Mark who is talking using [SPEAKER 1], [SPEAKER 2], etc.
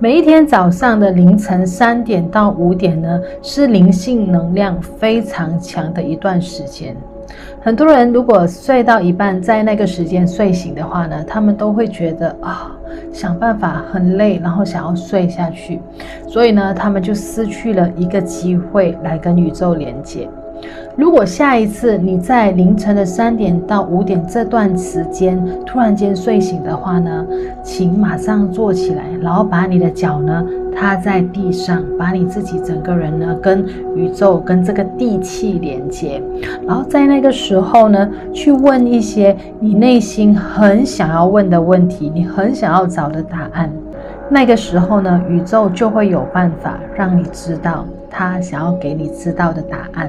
[SPEAKER 1] 每一天早上的凌晨三点到五点呢，是灵性能量非常强的一段时间。很多人如果睡到一半，在那个时间睡醒的话呢，他们都会觉得啊，想办法很累，然后想要睡下去，所以呢，他们就失去了一个机会来跟宇宙连接。如果下一次你在凌晨的三点到五点这段时间突然间睡醒的话呢，请马上坐起来，然后把你的脚呢踏在地上，把你自己整个人呢跟宇宙、跟这个地气连接，然后在那个时候呢去问一些你内心很想要问的问题，你很想要找的答案。那个时候呢，宇宙就会有办法让你知道他想要给你知道的答案。